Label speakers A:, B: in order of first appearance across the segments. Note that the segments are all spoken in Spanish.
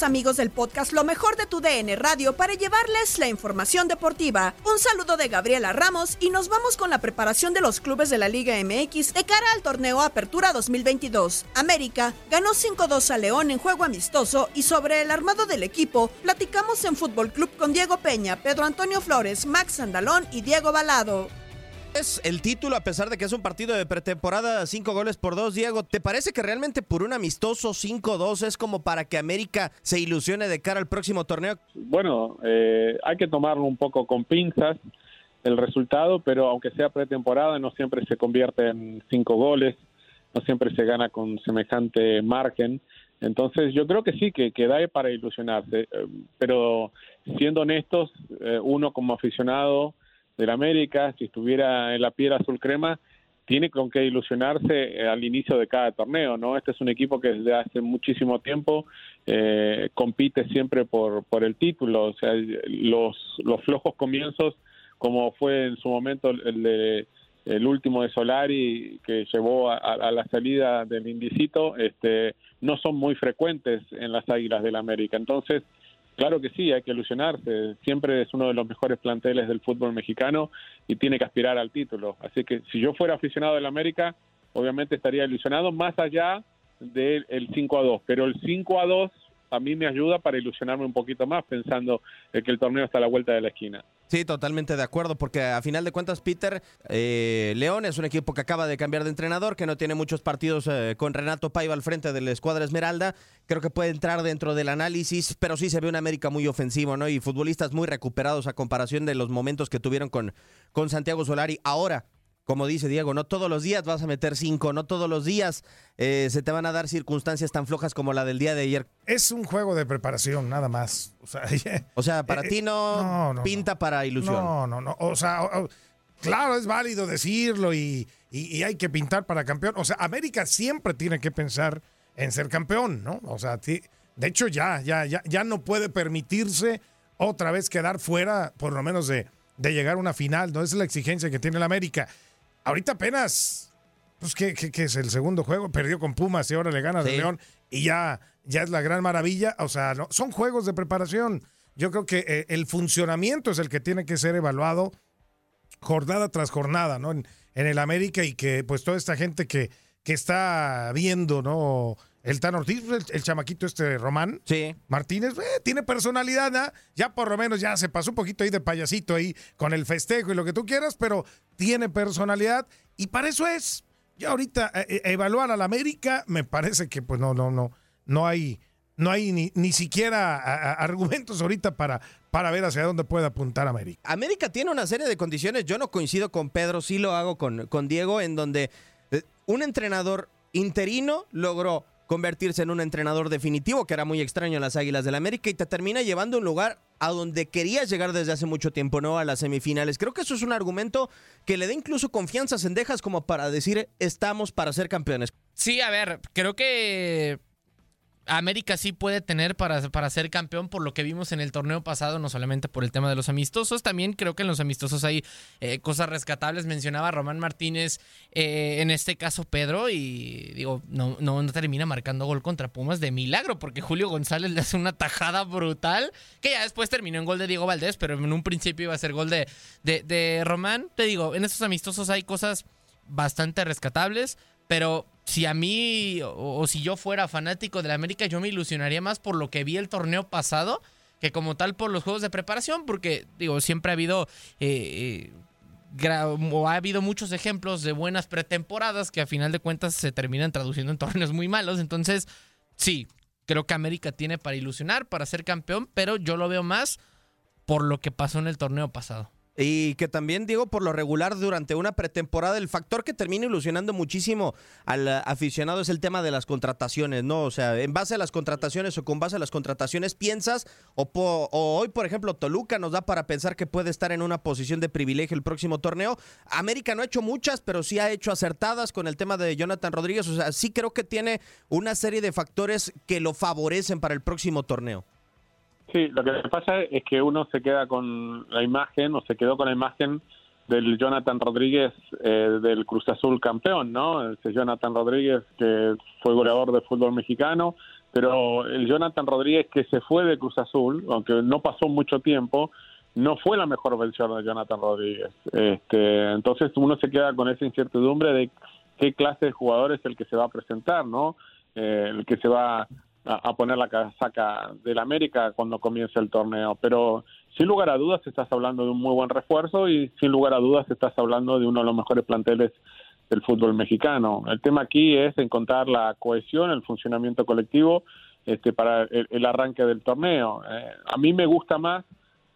A: Amigos del podcast Lo mejor de tu DN Radio para llevarles la información deportiva. Un saludo de Gabriela Ramos y nos vamos con la preparación de los clubes de la Liga MX de cara al torneo Apertura 2022. América ganó 5-2 a León en juego amistoso y sobre el armado del equipo platicamos en Fútbol Club con Diego Peña, Pedro Antonio Flores, Max Andalón y Diego Balado.
B: Es el título, a pesar de que es un partido de pretemporada, cinco goles por dos, Diego. ¿Te parece que realmente por un amistoso 5-2 es como para que América se ilusione de cara al próximo torneo?
C: Bueno, eh, hay que tomarlo un poco con pinzas el resultado, pero aunque sea pretemporada, no siempre se convierte en cinco goles, no siempre se gana con semejante margen. Entonces yo creo que sí, que, que da para ilusionarse, eh, pero siendo honestos, eh, uno como aficionado del América, si estuviera en la piedra azul crema, tiene con qué ilusionarse eh, al inicio de cada torneo, ¿no? Este es un equipo que desde hace muchísimo tiempo eh, compite siempre por, por el título, o sea, los, los flojos comienzos, como fue en su momento el de el último de Solari que llevó a, a la salida del Indicito, este, no son muy frecuentes en las Águilas del América. Entonces, Claro que sí, hay que ilusionarse. Siempre es uno de los mejores planteles del fútbol mexicano y tiene que aspirar al título. Así que si yo fuera aficionado del América, obviamente estaría ilusionado más allá del 5 a 2. Pero el 5 a 2 a mí me ayuda para ilusionarme un poquito más pensando que el torneo está a la vuelta de la esquina.
B: Sí, totalmente de acuerdo, porque a final de cuentas, Peter, eh, León es un equipo que acaba de cambiar de entrenador, que no tiene muchos partidos eh, con Renato Paiva al frente de la escuadra Esmeralda. Creo que puede entrar dentro del análisis, pero sí se ve un América muy ofensivo, ¿no? Y futbolistas muy recuperados a comparación de los momentos que tuvieron con, con Santiago Solari. Ahora, como dice Diego, no todos los días vas a meter cinco, no todos los días eh, se te van a dar circunstancias tan flojas como la del día de ayer.
D: Es un juego de preparación, nada más. O sea,
B: o sea para
D: eh,
B: ti no,
D: no, no,
B: pinta para ilusión.
D: No, no, no. O sea, o- o- claro, es válido decirlo y, y- y hay que pintar para campeón. O sea, América siempre tiene que pensar en ser campeón, ¿no? O sea, ti- de hecho ya, ya, ya, ya no puede permitirse otra vez quedar fuera, por lo menos de, de llegar a una final, ¿no? Esa es la exigencia que tiene el América. Ahorita apenas, pues, ¿qué, qué- qué es el segundo juego? Perdió con Pumas y ahora le gana a
B: Sí.
D: León y ya, ya es la gran maravilla. O sea, no, son juegos de preparación. Yo creo que eh, el funcionamiento es el que tiene que ser evaluado jornada tras jornada, ¿no? En, en el América y que pues toda esta gente que, que está viendo, ¿no? El Tan Ortiz, el, el chamaquito este Román.
B: Sí.
D: Martínez, eh, tiene personalidad, ¿ah? ya por lo menos ya se pasó un poquito ahí de payasito ahí con el festejo y lo que tú quieras, pero tiene personalidad y para eso es. Ya ahorita eh, eh, evaluar al América me parece que pues no, no, no, no hay, no hay ni, ni siquiera a- a- argumentos ahorita para, para ver hacia dónde puede apuntar América.
B: América tiene una serie de condiciones, yo no coincido con Pedro, sí lo hago con, con Diego, en donde eh, un entrenador interino logró convertirse en un entrenador definitivo, que era muy extraño en las Águilas del América, y te termina llevando a un lugar a donde querías llegar desde hace mucho tiempo, ¿no? A las semifinales. Creo que eso es un argumento que le da incluso confianza a Cendejas como para decir, estamos para ser campeones.
E: Sí, a ver, creo que América sí puede tener para, para ser campeón por lo que vimos en el torneo pasado, no solamente por el tema de los amistosos, también creo que en los amistosos hay eh, cosas rescatables. Mencionaba Román Martínez, eh, en este caso Pedro, y digo, no, no, termina marcando gol contra Pumas de milagro, porque Julio González le hace una tajada brutal, que ya después terminó en gol de Diego Valdés, pero en un principio iba a ser gol de, de, de Román. Te digo, en estos amistosos hay cosas bastante rescatables, pero si a mí o, si yo fuera fanático de la América, yo me ilusionaría más por lo que vi el torneo pasado que como tal por los juegos de preparación, porque digo, siempre ha habido eh, eh, o ha habido muchos ejemplos de buenas pretemporadas que a final de cuentas se terminan traduciendo en torneos muy malos. Entonces, sí, creo que América tiene para ilusionar, para ser campeón, pero yo lo veo más por lo que pasó en el torneo pasado.
B: Y que también, Diego, por lo regular durante una pretemporada, el factor que termina ilusionando muchísimo al aficionado es el tema de las contrataciones, ¿no? O sea, en base a las contrataciones o con base a las contrataciones, piensas, o, o hoy, por ejemplo, Toluca nos da para pensar que puede estar en una posición de privilegio el próximo torneo. América no ha hecho muchas, pero sí ha hecho acertadas con el tema de Jonathan Rodríguez. O sea, sí creo que tiene una serie de factores que lo favorecen para el próximo torneo.
C: Sí, lo que pasa es que uno se queda con la imagen, o se quedó con la imagen del Jonathan Rodríguez eh, del Cruz Azul campeón, ¿no? Ese Jonathan Rodríguez que fue goleador de fútbol mexicano, pero el Jonathan Rodríguez que se fue de Cruz Azul, aunque no pasó mucho tiempo, no fue la mejor versión de Jonathan Rodríguez. Este, entonces uno se queda con esa incertidumbre de qué clase de jugador es el que se va a presentar, ¿no? Eh, el que se va a, poner la casaca del América cuando comience el torneo. Pero sin lugar a dudas estás hablando de un muy buen refuerzo y sin lugar a dudas estás hablando de uno de los mejores planteles del fútbol mexicano. El tema aquí es encontrar la cohesión, el funcionamiento colectivo este, para el, arranque del torneo. Eh, a mí me gusta más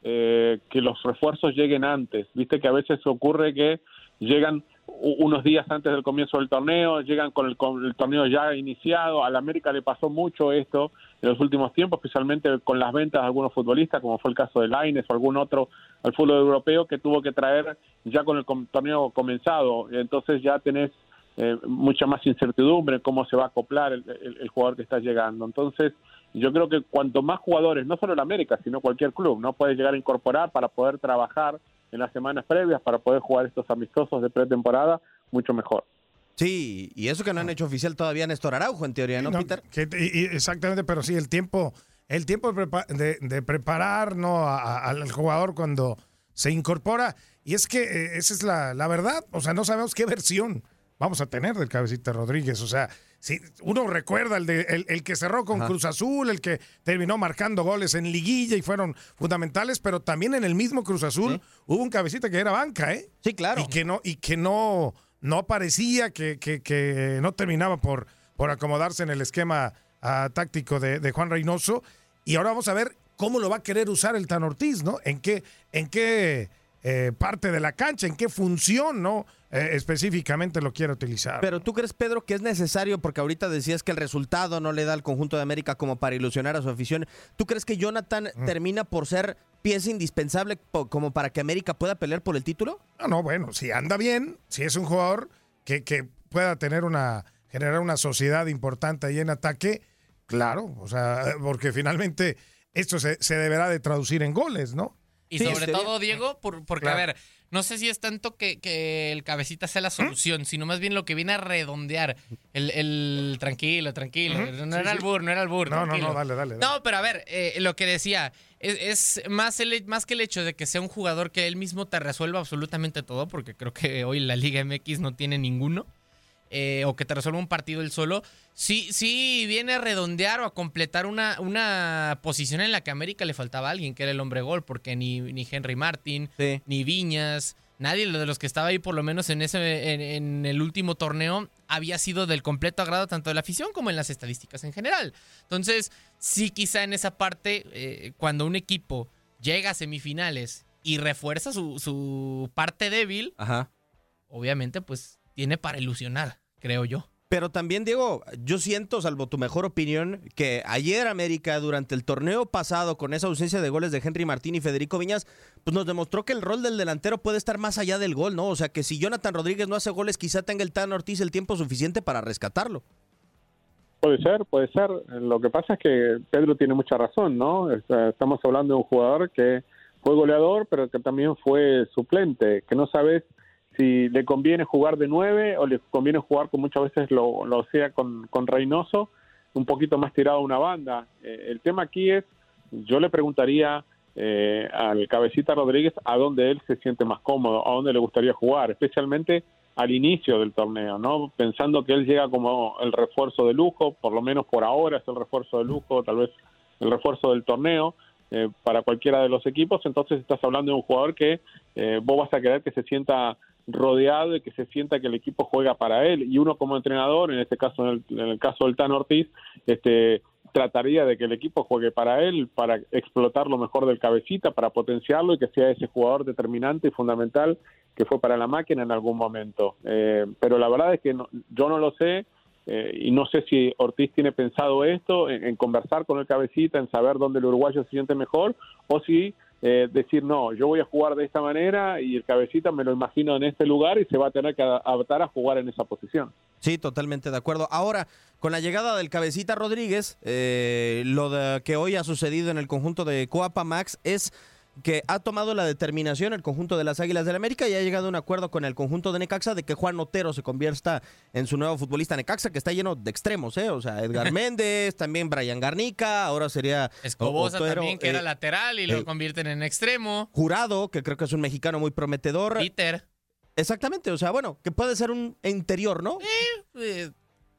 C: eh, que los refuerzos lleguen antes. Viste que a veces ocurre que llegan unos días antes del comienzo del torneo, llegan con el, el torneo ya iniciado. Al América le pasó mucho esto en los últimos tiempos, especialmente con las ventas de algunos futbolistas, como fue el caso de Laines o algún otro al fútbol europeo que tuvo que traer ya con el torneo comenzado. Entonces ya tenés eh, mucha más incertidumbre cómo se va a acoplar el, el- el jugador que está llegando. Entonces, yo creo que cuanto más jugadores, no solo el América, sino cualquier club, no puede llegar a incorporar para poder trabajar en las semanas previas, para poder jugar estos amistosos de pretemporada, mucho mejor.
B: Sí, y eso que no han hecho oficial todavía Néstor Araujo, en teoría, ¿no,
D: No,
B: Peter?
D: que- y- y exactamente, pero sí, el tiempo, el tiempo de, prepa- de- de preparar ¿no? a- a- al jugador cuando se incorpora. Y es que eh, esa es la, la verdad. O sea, no sabemos qué versión vamos a tener del Cabecita Rodríguez. O sea, si uno recuerda el, de, el, el que cerró con
B: Ajá.
D: Cruz Azul, el que terminó marcando goles en liguilla y fueron fundamentales, pero también en el mismo Cruz Azul hubo un Cabecita que era banca, ¿eh?
B: Sí, claro.
D: Y que no, y que no, no aparecía, que, que, que no terminaba por, por acomodarse en el esquema ah, táctico de, de Juan Reynoso. Y ahora vamos a ver cómo lo va a querer usar el Tan Ortiz, ¿no? En qué, en qué eh, parte de la cancha, en qué función, ¿no? Eh, específicamente lo quiere utilizar.
B: Pero tú crees, Pedro, que es necesario, porque ahorita decías que el resultado no le da al conjunto de América como para ilusionar a su afición. ¿Tú crees que Jonathan termina por ser pieza indispensable como para que América pueda pelear por el título?
D: No, no, bueno, si anda bien, si es un jugador que, que pueda tener una, generar una sociedad importante ahí en ataque, claro, o sea, porque finalmente esto se, se deberá de traducir en goles, ¿no?
E: Y
B: Sí,
E: sobre
B: sería-
E: todo, Diego, por- porque,
D: Claro.
E: a ver, no sé si es tanto que, que el cabecita sea la solución, sino más bien lo que viene a redondear. El, el tranquilo, tranquilo. No
D: Sí,
E: era
D: sí.
E: albur, no era albur.
D: No, no,
E: tranquilo.
D: no, dale, dale, dale.
E: No, pero a ver, eh, lo que decía, es, es más, el, más que el hecho de que sea un jugador que él mismo te resuelva absolutamente todo, porque creo que hoy la Liga MX no tiene ninguno. Eh, o que te resuelva un partido él solo, sí, sí viene a redondear o a completar una, una posición en la que a América le faltaba alguien, que era el hombre gol, porque ni, ni Henry Martin, ni Viñas, nadie de los que estaba ahí, por lo menos en, ese, en, en, el último torneo, había sido del completo agrado tanto de la afición como en las estadísticas en general. Entonces, sí, quizá en esa parte, eh, cuando un equipo llega a semifinales y refuerza su, su parte débil,
B: Ajá.
E: obviamente, pues tiene para ilusionar, creo yo.
B: Pero también, Diego, yo siento, salvo tu mejor opinión, que ayer América, durante el torneo pasado, con esa ausencia de goles de Henry Martín y Federico Viñas, pues nos demostró que el rol del delantero puede estar más allá del gol, ¿no? O sea, que si Jonathan Rodríguez no hace goles, quizá tenga el Tan Ortiz el tiempo suficiente para rescatarlo.
C: Puede ser, puede ser. Lo que pasa es que Pedro tiene mucha razón, ¿no? Estamos hablando de un jugador que fue goleador, pero que también fue suplente, que no sabes si le conviene jugar de nueve o le conviene jugar, como muchas veces lo, lo hacía con, con Reynoso, un poquito más tirado a una banda. Eh, el tema aquí es, yo le preguntaría eh, al cabecita Rodríguez a dónde él se siente más cómodo, a dónde le gustaría jugar, especialmente al inicio del torneo, ¿no? Pensando que él llega como el refuerzo de lujo, por lo menos por ahora es el refuerzo de lujo, tal vez el refuerzo del torneo, eh, para cualquiera de los equipos, entonces estás hablando de un jugador que eh, vos vas a querer que se sienta rodeado y que se sienta que el equipo juega para él y uno como entrenador, en este caso, en el, en el caso del Tan Ortiz, este, trataría de que el equipo juegue para él, para explotar lo mejor del cabecita, para potenciarlo y que sea ese jugador determinante y fundamental que fue para la máquina en algún momento. Eh, pero la verdad es que yo no lo sé eh, y no sé si Ortiz tiene pensado esto, en, en, conversar con el cabecita, en saber dónde el uruguayo se siente mejor, o si eh, decir, no, yo voy a jugar de esta manera y el cabecita me lo imagino en este lugar y se va a tener que adaptar a jugar en esa posición.
B: Sí, totalmente de acuerdo. Ahora, con la llegada del cabecita Rodríguez, eh, lo de que hoy ha sucedido en el conjunto de Coapa Max es que ha tomado la determinación el conjunto de las Águilas del América y ha llegado a un acuerdo con el conjunto de Necaxa de que Juan Otero se convierta en su nuevo futbolista Necaxa, que está lleno de extremos, ¿eh? O sea, Edgar Méndez, también Brian Garnica, ahora sería
E: Escobosa Otero, también, que eh, era lateral y eh, lo convierten en extremo.
B: Jurado, que creo que es un mexicano muy prometedor.
E: Peter.
B: Exactamente, o sea, bueno, que puede ser un interior, ¿no?
E: Eh,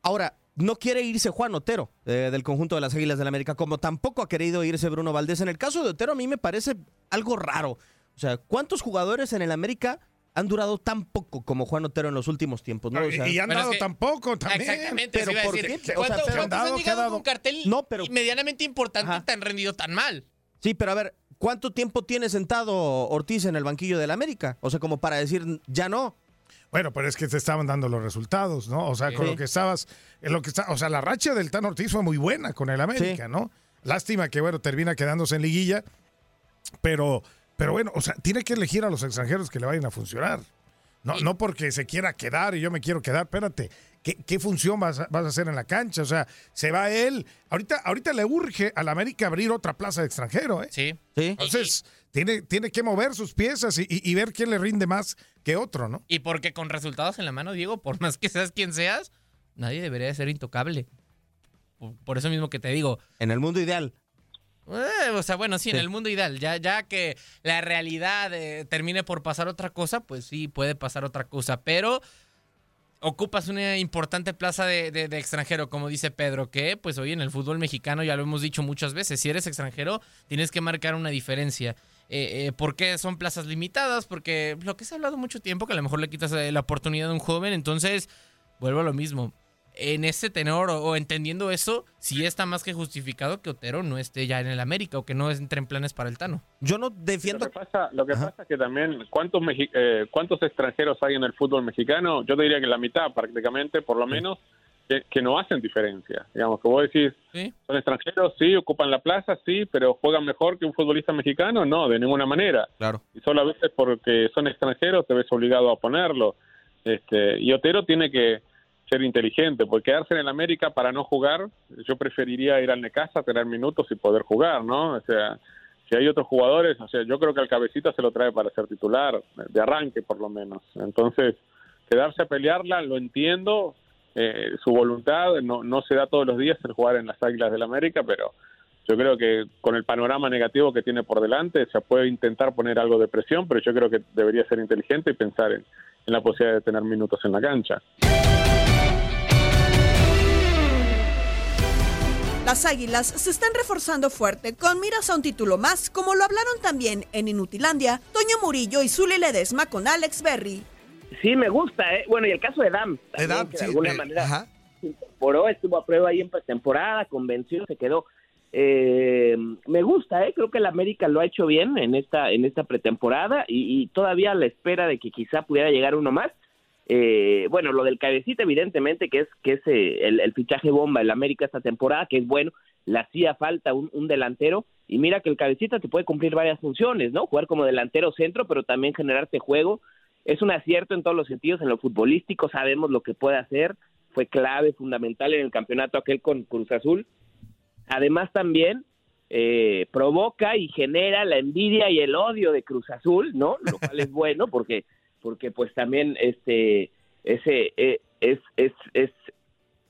B: ahora, no quiere irse Juan Otero eh, del conjunto de las Águilas del la América, como tampoco ha querido irse Bruno Valdés. En el caso de Otero, a mí me parece algo raro. O sea, ¿cuántos jugadores en el América han durado tan poco como Juan Otero en los últimos tiempos? ¿no?
D: O sea, y han dado es que, tan poco también.
E: Exactamente,
B: pero
E: ¿por
B: qué?
E: Decir, ¿Cuánto,
B: o sea,
E: ¿Cuántos
B: han dado,
E: han llegado
B: dado?
E: con un cartel
B: no, pero,
E: medianamente importante y te han rendido tan mal?
B: Sí, pero a ver, ¿cuánto tiempo tiene sentado Ortiz en el banquillo del América? O sea, como para decir, ya no.
D: Bueno, pero es que te estaban dando los resultados, ¿no? O sea, con
B: Sí.
D: lo que estabas, en lo que está, o sea, la racha del Tan Ortiz fue muy buena con el América,
B: Sí.
D: ¿no? Lástima que, bueno, termina quedándose en liguilla, pero, pero bueno, o sea, tiene que elegir a los extranjeros que le vayan a funcionar. No, no porque se quiera quedar y yo me quiero quedar, espérate, ¿qué, qué función vas a, vas a hacer en la cancha? O sea, se va él. Ahorita, ahorita le urge al América abrir otra plaza de extranjero, ¿eh?
E: Sí.
B: Sí.
D: Entonces, tiene, tiene que mover sus piezas y, y- y ver quién le rinde más que otro, ¿no?
E: Y porque con resultados en la mano, Diego, por más que seas quien seas, nadie debería de ser intocable. Por, por eso mismo que te digo,
B: En el mundo ideal.
E: Eh, o sea, bueno, sí, en el mundo ideal. Ya, ya que la realidad eh, termine por pasar otra cosa, pues sí, puede pasar otra cosa. Pero ocupas una importante plaza de, de- de extranjero, como dice Pedro, que pues hoy en el fútbol mexicano, ya lo hemos dicho muchas veces, si eres extranjero, tienes que marcar una diferencia. Eh, eh, ¿Por qué son plazas limitadas? Porque lo que se ha hablado mucho tiempo, que a lo mejor le quitas la oportunidad a un joven, entonces vuelvo a lo mismo. En ese tenor o, o entendiendo eso, sí está más que justificado que Otero no esté ya en el América o que no entre en planes para el Tano.
B: Yo no
C: Lo
B: defiendo.
C: que pasa, lo que
B: Ajá.
C: pasa es que también, ¿cuántos, mexi- eh, ¿cuántos extranjeros hay en el fútbol mexicano? Yo te diría que la mitad prácticamente, por lo menos, que, que no hacen diferencia. Digamos, que vos decís,
E: ¿sí?
C: son extranjeros, sí, ocupan la plaza, sí, pero juegan mejor que un futbolista mexicano, no, de ninguna manera.
B: Claro.
C: Y solo a veces porque son extranjeros te ves obligado a ponerlo. Este, y Otero tiene que ser inteligente, porque quedarse en el América para no jugar, yo preferiría ir al Necaxa, tener minutos y poder jugar, ¿no? O sea, si hay otros jugadores, o sea, yo creo que al cabecita se lo trae para ser titular, de arranque por lo menos. Entonces, quedarse a pelearla, lo entiendo, eh, su voluntad no, no se da todos los días el jugar en las Águilas del América, pero yo creo que con el panorama negativo que tiene por delante se puede intentar poner algo de presión, pero yo creo que debería ser inteligente y pensar en, en la posibilidad de tener minutos en la cancha.
A: Las Águilas se están reforzando fuerte con miras a un título más, como lo hablaron también en Inutilandia Toño Murillo y Zuli Ledesma con Alex Berry.
F: Sí, me gusta, ¿eh? Bueno, y el caso de Dam, también,
D: Dam,
F: que
D: sí,
F: de alguna
D: eh,
F: manera
D: ajá.
F: se incorporó, estuvo a prueba ahí en pretemporada, convenció, se quedó. Eh, me gusta, ¿eh? Creo que el América lo ha hecho bien en esta en esta pretemporada y, y todavía a la espera de que quizá pudiera llegar uno más. Eh, bueno, lo del cabecita, evidentemente, que es que es eh, el, fichaje bomba del América esta temporada, que es bueno, le hacía falta un, un delantero. Y mira que el cabecita te puede cumplir varias funciones, ¿no? Jugar como delantero centro, pero también generarte juego. Es un acierto en todos los sentidos, en lo futbolístico sabemos lo que puede hacer. Fue clave, fundamental en el campeonato aquel con Cruz Azul. Además también eh, provoca y genera la envidia y el odio de Cruz Azul, ¿no? Lo cual es bueno porque porque pues también este ese eh, es es es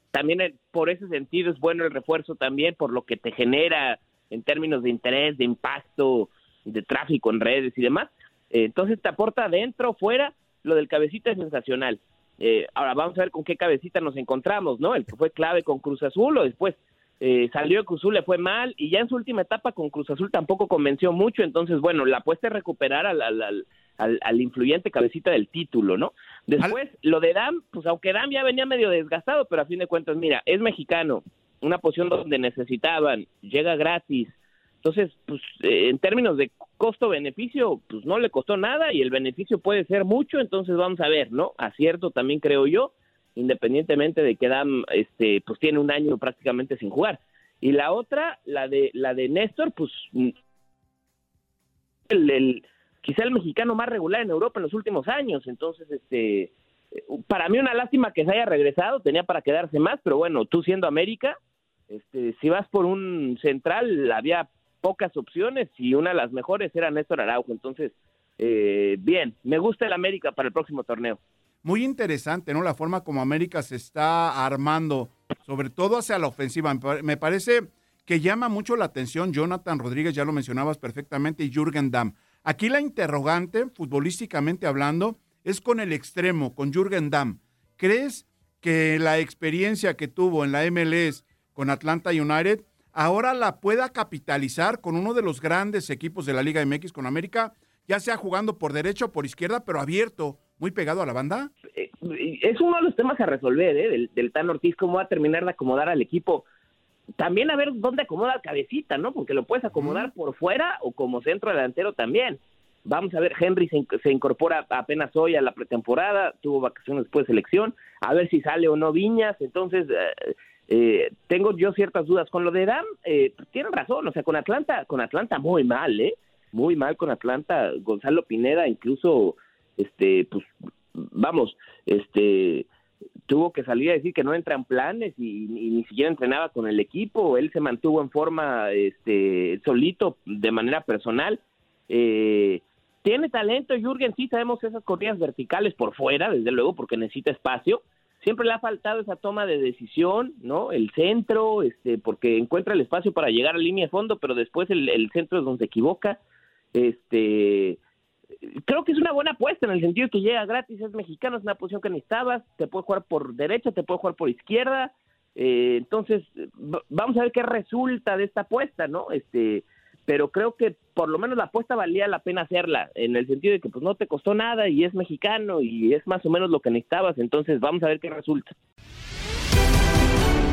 F: también por ese sentido es bueno el refuerzo también por lo que te genera en términos de interés, de impacto, de tráfico en redes y demás. Entonces te aporta adentro, fuera, lo del cabecita es sensacional. Eh, ahora vamos a ver con qué cabecita nos encontramos, ¿no? El que fue clave con Cruz Azul o después eh, salió de Cruz Azul, le fue mal y ya en su última etapa con Cruz Azul tampoco convenció mucho, entonces bueno, la apuesta es recuperar al, al, al, al- al influyente cabecita del título, ¿no? Después, lo de Dam, pues aunque Dam ya venía medio desgastado, pero a fin de cuentas, mira, es mexicano, una posición donde necesitaban, llega gratis, entonces, pues eh, en términos de costo-beneficio, pues no le costó nada y el beneficio puede ser mucho, entonces vamos a ver, ¿no? Acierto también creo yo, independientemente de que Dam, este, pues tiene un año prácticamente sin jugar. Y la otra, la de la de Néstor, pues mm, el, el- quizá el mexicano más regular en Europa en los últimos años, entonces este para mí una lástima que se haya regresado, tenía para quedarse más, pero bueno, tú siendo América, este si vas por un central había pocas opciones y una de las mejores era Néstor Araujo, entonces eh, bien, me gusta el América para el próximo torneo.
G: Muy interesante, ¿no? La forma como América se está armando, sobre todo hacia la ofensiva. Me parece que llama mucho la atención Jonathan Rodríguez, ya lo mencionabas perfectamente, y Jürgen Damm. Aquí la interrogante, futbolísticamente hablando, es con el extremo, con Jürgen Damm. ¿Crees que la experiencia que tuvo en la MLS con Atlanta United ahora la pueda capitalizar con uno de los grandes equipos de la Liga MX con América, ya sea jugando por derecha o por izquierda, pero abierto, muy pegado a la banda?
F: Eh, es uno de los temas a resolver ¿eh? del, del Tan Ortiz, cómo va a terminar de acomodar al equipo. También a ver dónde acomoda al cabecita, ¿no? Porque lo puedes acomodar por fuera o como centro delantero también. Vamos a ver, Henry se, inc- se incorpora apenas hoy a la pretemporada, tuvo vacaciones después de selección, a ver si sale o no Viñas. Entonces, eh, eh, tengo yo ciertas dudas. Con lo de Dam, eh, tienen razón, o sea, con Atlanta, con Atlanta muy mal, ¿eh? Muy mal con Atlanta. Gonzalo Pineda incluso, este, pues, vamos, este, tuvo que salir a decir que no entran planes y, y ni siquiera entrenaba con el equipo. Él se mantuvo en forma, este, solito, de manera personal. Eh, tiene talento, Jürgen, sí sabemos esas corridas verticales por fuera, desde luego, porque necesita espacio. Siempre le ha faltado esa toma de decisión, ¿no? El centro, este, porque encuentra el espacio para llegar a línea de fondo, pero después el, el centro es donde se equivoca. Este, creo que es una buena apuesta en el sentido que llega gratis, es mexicano, es una posición que necesitabas, te puede jugar por derecha, te puede jugar por izquierda, eh, entonces vamos a ver qué resulta de esta apuesta, ¿no? Este, pero creo que por lo menos la apuesta valía la pena hacerla, en el sentido de que pues no te costó nada y es mexicano y es más o menos lo que necesitabas, entonces vamos a ver qué resulta.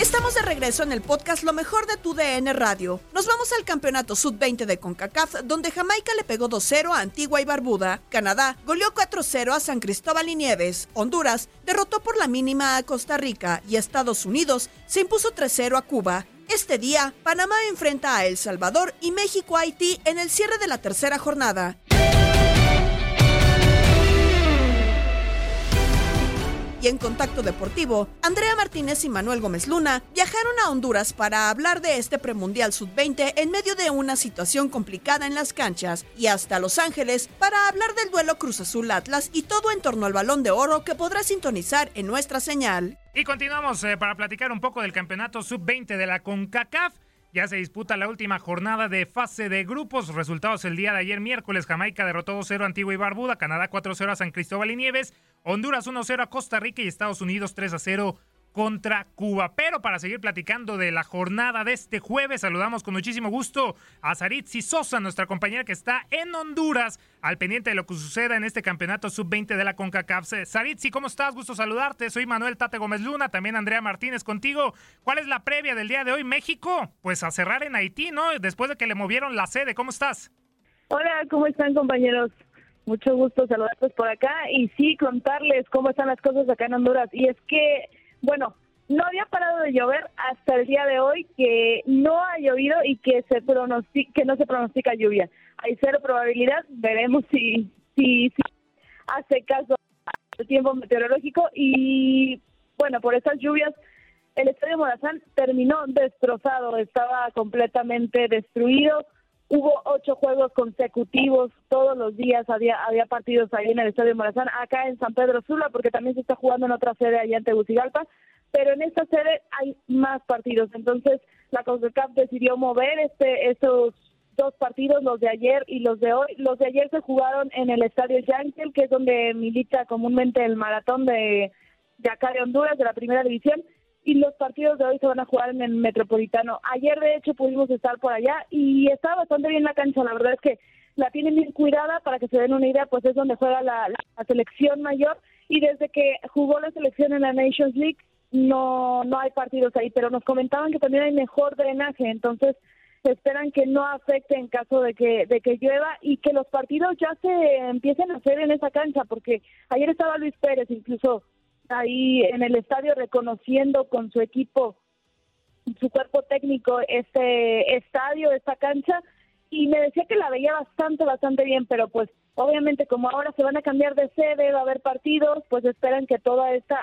A: Estamos de regreso en el podcast Lo mejor de tu DN Radio. Nos vamos al campeonato sub-20 de CONCACAF, donde Jamaica le pegó 2-0 a Antigua y Barbuda. Canadá goleó 4-0 a San Cristóbal y Nieves. Honduras derrotó por la mínima a Costa Rica y Estados Unidos se impuso 3-0 a Cuba. Este día, Panamá enfrenta a El Salvador y México a Haití en el cierre de la tercera jornada. Y en Contacto Deportivo, Andrea Martínez y Manuel Gómez Luna viajaron a Honduras para hablar de este premundial sub-20 en medio de una situación complicada en las canchas y hasta Los Ángeles para hablar del duelo Cruz Azul Atlas y todo en torno al balón de oro que podrá sintonizar en nuestra señal.
H: Y continuamos eh, para platicar un poco del campeonato sub-20 de la CONCACAF. Ya se disputa la última jornada de fase de grupos. Resultados el día de ayer miércoles. Jamaica derrotó 2-0 a Antigua y Barbuda. Canadá 4-0 a San Cristóbal y Nieves. Honduras 1-0 a Costa Rica y Estados Unidos 3-0 contra Cuba. Pero para seguir platicando de la jornada de este jueves, saludamos con muchísimo gusto a Saritzi Sosa, nuestra compañera que está en Honduras, al pendiente de lo que suceda en este campeonato sub-20 de la CONCACAF. Saritzi, ¿cómo estás? Gusto saludarte. Soy Manuel Tate Gómez Luna, también Andrea Martínez contigo. ¿Cuál es la previa del día de hoy? México, pues a cerrar en Haití, ¿no? Después de que le movieron la sede. ¿Cómo estás?
I: Hola, ¿cómo están compañeros? Mucho gusto saludarlos por acá y sí contarles cómo están las cosas acá en Honduras. Y es que, bueno, no había parado de llover hasta el día de hoy, que no ha llovido y que se que no se pronostica lluvia. Hay cero probabilidad, veremos si, si, si hace caso al tiempo meteorológico y bueno, por estas lluvias el estadio Morazán terminó destrozado, estaba completamente destruido Hubo ocho juegos consecutivos, todos los días había, había partidos ahí en el Estadio Morazán, acá en San Pedro Sula, porque también se está jugando en otra sede allá en Tegucigalpa, pero en esta sede hay más partidos. Entonces, la CONCACAF decidió mover este esos dos partidos, los de ayer y los de hoy. Los de ayer se jugaron en el Estadio Yankel, que es donde milita comúnmente el maratón de, de acá de Honduras, de la primera división y los partidos de hoy se van a jugar en el Metropolitano. Ayer, de hecho, pudimos estar por allá y está bastante bien la cancha. La verdad es que la tienen bien cuidada. Para que se den una idea, pues es donde juega la, selección mayor. Y desde que jugó la selección en la Nations League no no hay partidos ahí, pero nos comentaban que también hay mejor drenaje, entonces esperan que no afecte en caso de que de que llueva y que los partidos ya se empiecen a hacer en esa cancha, porque ayer estaba Luis Pérez incluso ahí en el estadio reconociendo con su equipo, su cuerpo técnico, este estadio, esta cancha, y me decía que la veía bastante, bastante bien, pero pues obviamente como ahora se van a cambiar de sede, va a haber partidos, pues esperan que toda esta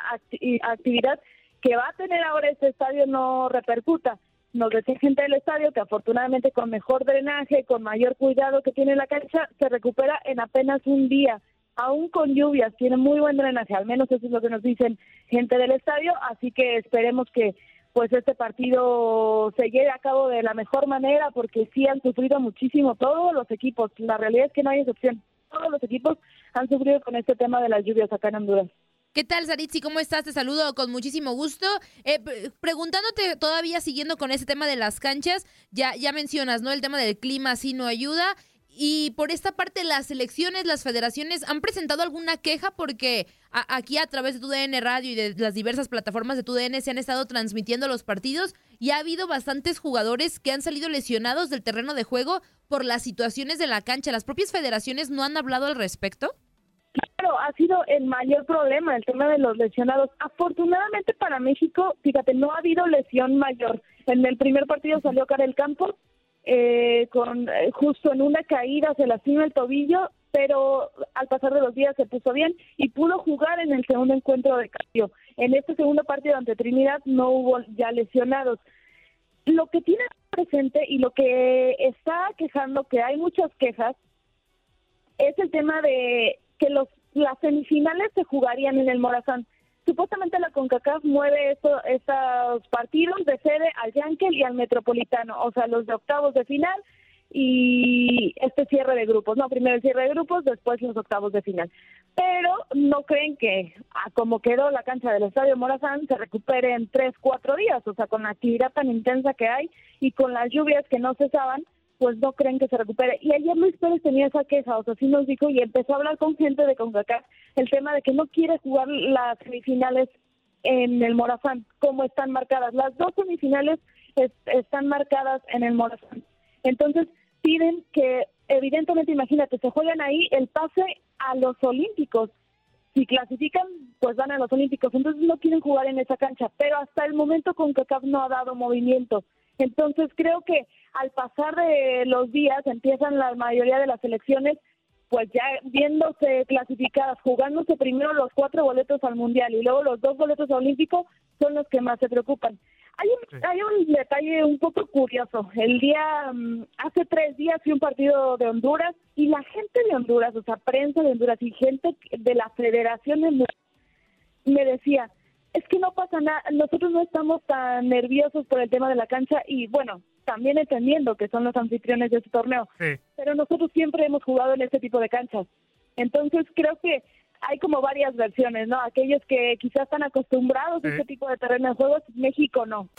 I: actividad que va a tener ahora este estadio no repercuta. Nos decía gente del estadio que afortunadamente con mejor drenaje, con mayor cuidado que tiene la cancha, se recupera en apenas un día aún con lluvias, tiene muy buen drenaje, al menos eso es lo que nos dicen gente del estadio, así que esperemos que pues este partido se lleve a cabo de la mejor manera porque sí han sufrido muchísimo todos los equipos, la realidad es que no hay excepción, todos los equipos han sufrido con este tema de las lluvias acá en Honduras.
J: ¿Qué tal, Saritzi? ¿Cómo estás? Te saludo con muchísimo gusto. Eh, preguntándote todavía, siguiendo con ese tema de las canchas, ya, ya mencionas, ¿no? El tema del clima sí no ayuda. Y por esta parte, las elecciones, las federaciones han presentado alguna queja porque aquí a través de TUDN Radio y de las diversas plataformas de TUDN se han estado transmitiendo los partidos y ha habido bastantes jugadores que han salido lesionados del terreno de juego por las situaciones de la cancha. ¿Las propias federaciones no han hablado al respecto?
I: Claro, ha sido el mayor problema el tema de los lesionados. Afortunadamente para México, fíjate, no ha habido lesión mayor. En el primer partido salió Karel Campos, eh, con eh, justo en una caída se lastima el tobillo, pero al pasar de los días se puso bien y pudo jugar en el segundo encuentro de cambio. En este segundo partido ante Trinidad no hubo ya lesionados. Lo que tiene presente y lo que está quejando, que hay muchas quejas, es el tema de que los las semifinales se jugarían en el Morazán supuestamente la CONCACAF mueve esto, estos partidos de sede al Yankel y al Metropolitano, o sea, los de octavos de final y este cierre de grupos, no, primero el cierre de grupos, después los octavos de final. Pero no creen que, como quedó la cancha del Estadio Morazán, se recupere en tres, cuatro días, o sea, con la actividad tan intensa que hay y con las lluvias que no cesaban, pues no creen que se recupere. Y ayer Luis Pérez tenía esa queja, o sea, sí nos dijo y empezó a hablar con gente de CONCACAF el tema de que no quiere jugar las semifinales
K: en el Morazán, como están marcadas. Las dos semifinales es- están marcadas en el Morazán. Entonces piden que, evidentemente, imagínate, se juegan ahí el pase a los Olímpicos. Si clasifican, pues van a los Olímpicos. Entonces no quieren jugar en esa cancha. Pero hasta el momento con CACAF no ha dado movimiento. Entonces creo que al pasar de los días empiezan la mayoría de las elecciones pues ya viéndose clasificadas, jugándose primero los cuatro boletos al Mundial y luego los dos boletos olímpicos son los que más se preocupan. Hay un, hay un detalle un poco curioso. El día, mm, hace tres días fui un partido de Honduras y la gente de Honduras, o sea, prensa de Honduras y gente de la Federación de Honduras me decía, es que no pasa nada, nosotros no estamos tan nerviosos por el tema de la cancha y bueno, también entendiendo que son los anfitriones de este torneo, pero nosotros siempre hemos jugado en este tipo de canchas. Entonces creo que hay como varias versiones, ¿no? Aquellos que quizás están acostumbrados a este tipo de terreno de juegos, México no.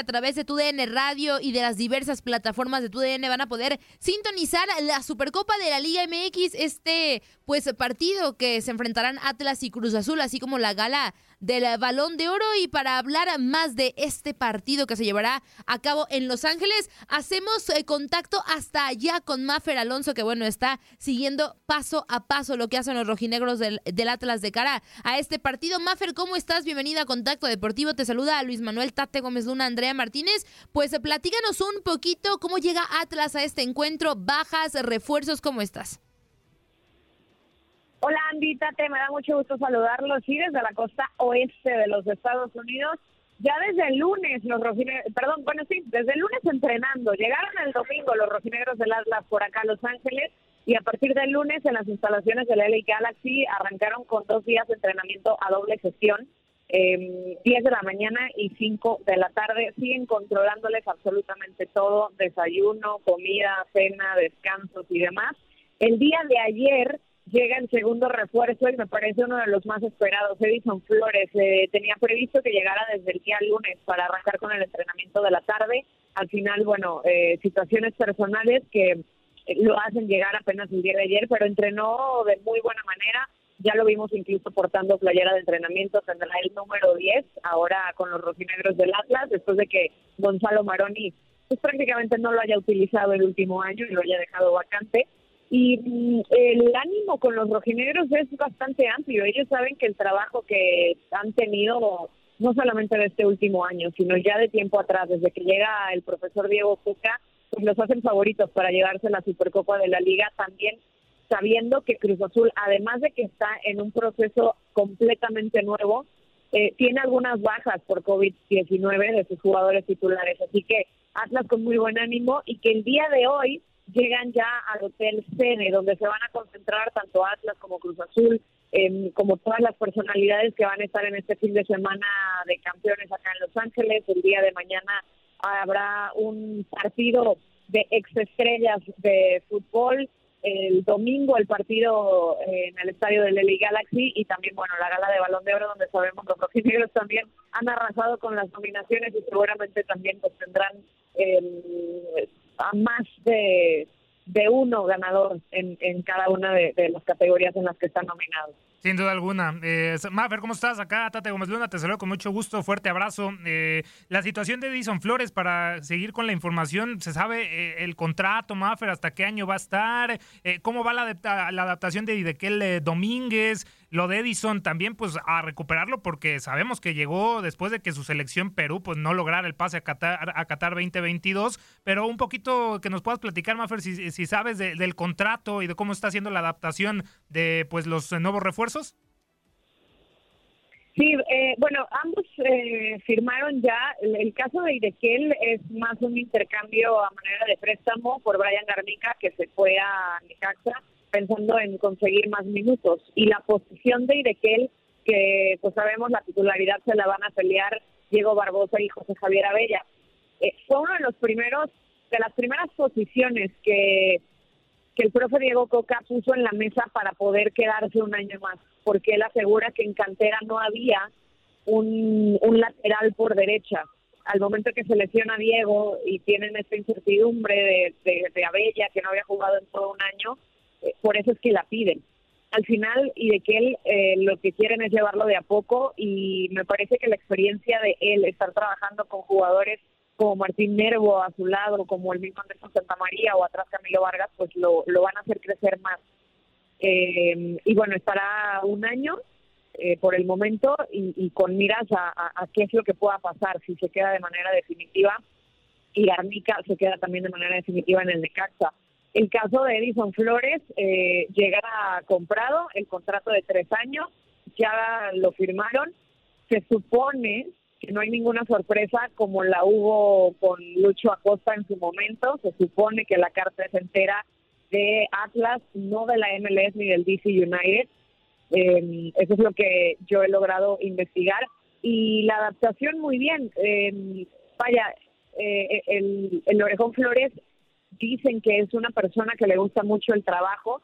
J: A través de TUDN Radio y de las diversas plataformas de TUDN van a poder sintonizar la Supercopa de la Liga MX, este pues partido que se enfrentarán Atlas y Cruz Azul, así como la gala del Balón de Oro. Y para hablar más de este partido que se llevará a cabo en Los Ángeles, hacemos eh, contacto hasta allá con Maffer Alonso, que bueno, está siguiendo paso a paso lo que hacen los rojinegros del, Atlas de cara a este partido. Maffer, ¿cómo estás? Bienvenida a Contacto Deportivo. Te saluda a Luis Manuel Tate Gómez Luna, Andrea Martínez. Pues platícanos un poquito cómo llega Atlas a este encuentro, bajas, refuerzos, ¿cómo estás?
K: Hola Andy, Tate, me da mucho gusto saludarlos. Sí, desde la costa oeste de los Estados Unidos. Ya desde el lunes los rojinegros, perdón, bueno sí, desde el lunes entrenando. Llegaron el domingo los rojinegros del Atlas por acá a Los Ángeles y a partir del lunes en las instalaciones de la LA Galaxy arrancaron con dos días de entrenamiento a doble sesión. Eh, 10 de la mañana y 5 de la tarde. Siguen controlándoles absolutamente todo, desayuno, comida, cena, descansos y demás. El día de ayer llega el segundo refuerzo y me parece uno de los más esperados, Edison Flores. Eh, tenía previsto que llegara desde el día lunes para arrancar con el entrenamiento de la tarde. Al final, bueno, eh, situaciones personales que eh, lo hacen llegar apenas el día de ayer, pero entrenó de muy buena manera. Ya lo vimos incluso portando playera de entrenamiento, tendrá el número 10 ahora con los rojinegros del Atlas, después de que Gonzalo Maroni pues prácticamente no lo haya utilizado el último año y lo haya dejado vacante. Y mm, el ánimo con los rojinegros es bastante amplio. Ellos saben que el trabajo que han tenido, no solamente de este último año, sino ya de tiempo atrás, desde que llega el profesor Diego Cuca, pues los hacen favoritos para llevarse la Supercopa de la Liga también sabiendo que Cruz Azul, además de que está en un proceso completamente nuevo, eh, tiene algunas bajas por COVID-19 de sus jugadores titulares. Así que Atlas con muy buen ánimo y que el día de hoy llegan ya al Hotel Cene, donde se van a concentrar tanto Atlas como Cruz Azul, em, como todas las personalidades que van a estar en este fin de semana de campeones acá en Los Ángeles. El día de mañana habrá un partido de exestrellas de fútbol. El domingo el partido en el estadio del LA Galaxy y también, bueno, la gala de Balón de Oro donde sabemos que los rojinegros también han arrasado con las nominaciones y seguramente también pues tendrán eh, a más de, de uno ganador en, en cada una de, de las categorías en las que están nominados.
H: Sin duda alguna. Eh, Mafer, ¿cómo estás? Acá, Tate Gómez Luna, te saludo con mucho gusto, fuerte abrazo. Eh, la situación de Edison Flores, para seguir con la información, ¿se sabe eh, el contrato, Mafer, hasta qué año va a estar? Eh, ¿Cómo va la, la adaptación de Idequel Domínguez? Lo de Edison también, pues, a recuperarlo, porque sabemos que llegó después de que su selección Perú, pues, no lograra el pase a Qatar, a Qatar 2022, pero un poquito que nos puedas platicar, Mafer, si, si sabes de- del contrato y de cómo está haciendo la adaptación de, pues, los eh, nuevos refuerzos.
K: Sí, eh, bueno, ambos eh, firmaron ya. El, el caso de Idequel es más un intercambio a manera de préstamo por Brian Garnica, que se fue a Necaxa pensando en conseguir más minutos. Y la posición de Idequel, que pues sabemos la titularidad se la van a pelear Diego Barbosa y José Javier Abella. Eh, fue uno de los primeros, de las primeras posiciones que que el profe Diego Coca puso en la mesa para poder quedarse un año más, porque él asegura que en cantera no había un, un lateral por derecha. Al momento que se lesiona Diego y tienen esta incertidumbre de, de, de Abella, que no había jugado en todo un año, por eso es que la piden. al final y de que él eh, lo que quieren es llevarlo de a poco y me parece que la experiencia de él estar trabajando con jugadores como Martín Nervo a su lado, como el mismo Anderson Santa María o atrás Camilo Vargas, pues lo, lo van a hacer crecer más. Eh, y bueno, estará un año eh, por el momento y, y con miras a, qué es lo que pueda pasar, si se queda de manera definitiva y Garnica se queda también de manera definitiva en el Necaxa. El caso de Edison Flores eh, llega comprado, el contrato de tres años, ya lo firmaron. Se supone que no hay ninguna sorpresa como la hubo con Lucho Acosta en su momento. Se supone que la carta es entera de Atlas, no de la MLS ni del DC United. Eh, eso es lo que yo he logrado investigar. Y la adaptación muy bien. Eh, vaya, eh, el, el Orejón Flores dicen que es una persona que le gusta mucho el trabajo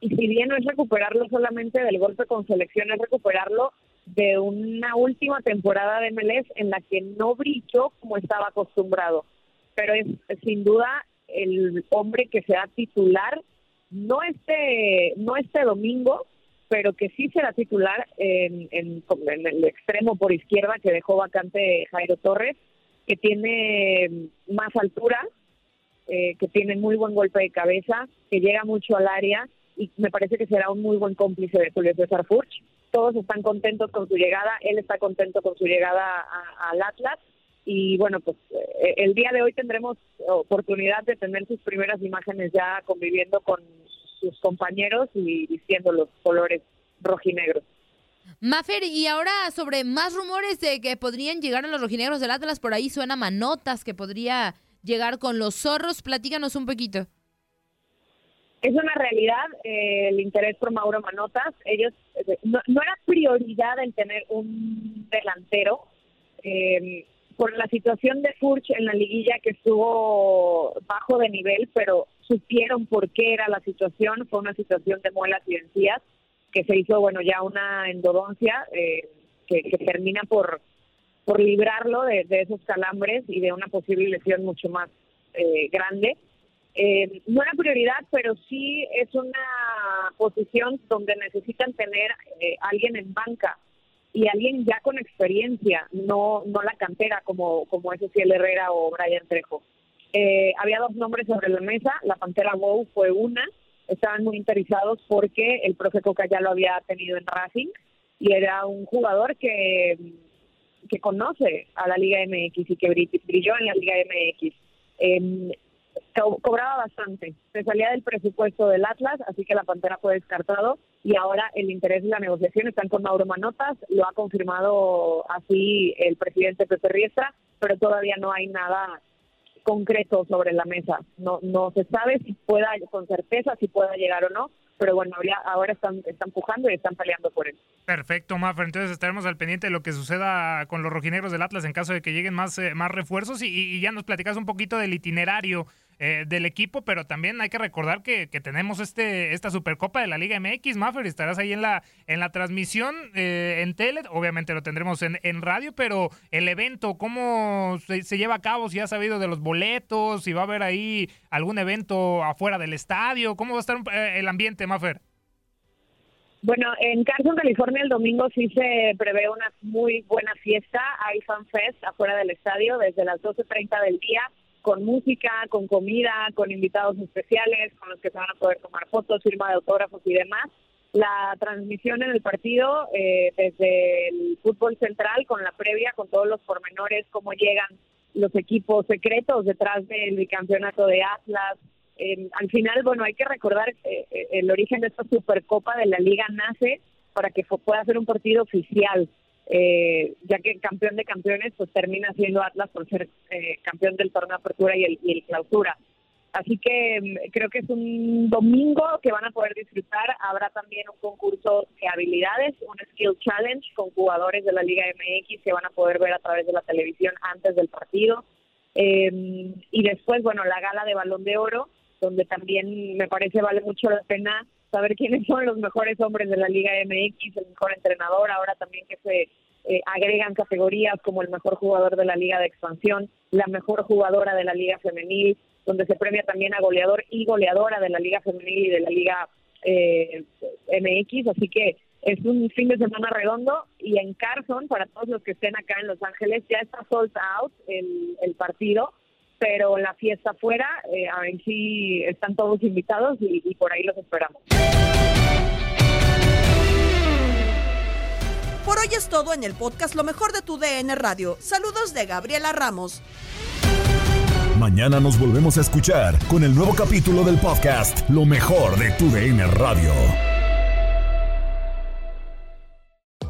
K: y si bien no es recuperarlo solamente del golpe con selección, es recuperarlo de una última temporada de MLS en la que no brilló como estaba acostumbrado. Pero es, sin duda el hombre que será titular, no este, no este domingo, pero que sí será titular en, en el extremo por izquierda que dejó vacante Jairo Torres, que tiene más altura, eh, que tiene muy buen golpe de cabeza, que llega mucho al área y me parece que será un muy buen cómplice de Julio César Furch. Todos están contentos con su llegada, él está contento con su llegada al Atlas y bueno, pues eh, el día de hoy tendremos oportunidad de tener sus primeras imágenes ya conviviendo con sus compañeros y vistiendo los colores rojinegros.
J: Mafer, y ahora sobre más rumores de que podrían llegar a los rojinegros del Atlas, por ahí suena manotas que podría llegar con los zorros. Platícanos un poquito.
K: Es una realidad eh, el interés por Mauro Manotas. Ellos eh, no, no era prioridad el tener un delantero eh, por la situación de Furch en la liguilla que estuvo bajo de nivel, pero supieron por qué era la situación. Fue una situación de muelas y encías que se hizo, bueno, ya una endodoncia eh, que, que termina por por librarlo de, de esos calambres y de una posible lesión mucho más eh, grande. Eh, no era prioridad, pero sí es una posición donde necesitan tener eh, alguien en banca y alguien ya con experiencia, no no la cantera como como es Ociel Herrera o Brian Trejo. Eh, había dos nombres sobre la mesa, la Pantera Bow fue una, estaban muy interesados porque el profe Coca ya lo había tenido en Racing y era un jugador que que conoce a la Liga MX y que bri- brilló en la Liga MX. Eh, co- cobraba bastante, se salía del presupuesto del Atlas, así que la Pantera fue descartado y ahora el interés y la negociación están con Mauro Manotas, lo ha confirmado así el presidente Pepe Riestra, pero todavía no hay nada concreto sobre la mesa. No no se sabe si pueda con certeza si pueda llegar o no, pero bueno, ahora, están están pujando y están peleando por él.
H: Perfecto, Maffer. Entonces estaremos al pendiente de lo que suceda con los rojinegros del Atlas en caso de que lleguen más, eh, más refuerzos y, y ya nos platicas un poquito del itinerario eh, del equipo, pero también hay que recordar que, tenemos este esta Supercopa de la Liga MX, Maffer. Estarás ahí en la en la transmisión eh, en tele, obviamente lo tendremos en, en radio, pero el evento, ¿cómo se, lleva a cabo? Si has sabido de los boletos, si va a haber ahí algún evento afuera del estadio, ¿cómo va a estar eh, el ambiente, Maffer?
K: Bueno, en Carson, California, el domingo sí se prevé una muy buena fiesta. Hay Fan Fest afuera del estadio desde las 12.30 del día, con música, con comida, con invitados especiales, con los que se van a poder tomar fotos, firma de autógrafos y demás. La transmisión en el partido eh, desde el fútbol central, con la previa, con todos los pormenores, cómo llegan los equipos secretos detrás del bicampeonato de Atlas, eh, al final, bueno, hay que recordar eh, eh, el origen de esta Supercopa de la Liga nace para que pueda ser un partido oficial, eh, ya que campeón de campeones pues termina siendo Atlas por ser eh, campeón del torneo Apertura y el, Clausura. Así que mm, creo que es un domingo que van a poder disfrutar. Habrá también un concurso de habilidades, un Skill Challenge con jugadores de la Liga MX que van a poder ver a través de la televisión antes del partido. Eh, y después, bueno, la gala de Balón de Oro, donde también me parece vale mucho la pena saber quiénes son los mejores hombres de la Liga MX, el mejor entrenador, ahora también que se eh, agregan categorías como el mejor jugador de la Liga de Expansión, la mejor jugadora de la Liga Femenil, donde se premia también a goleador y goleadora de la Liga Femenil y de la Liga eh, MX, así que es un fin de semana redondo y en Carson, para todos los que estén acá en Los Ángeles, ya está sold out el, el partido, pero la fiesta afuera, eh, a ver si están todos invitados y, y por ahí los esperamos.
A: Por hoy es todo en el podcast Lo mejor de tu DN Radio. Saludos de Gabriela Ramos.
L: Mañana nos volvemos a escuchar con el nuevo capítulo del podcast Lo mejor de tu DN Radio.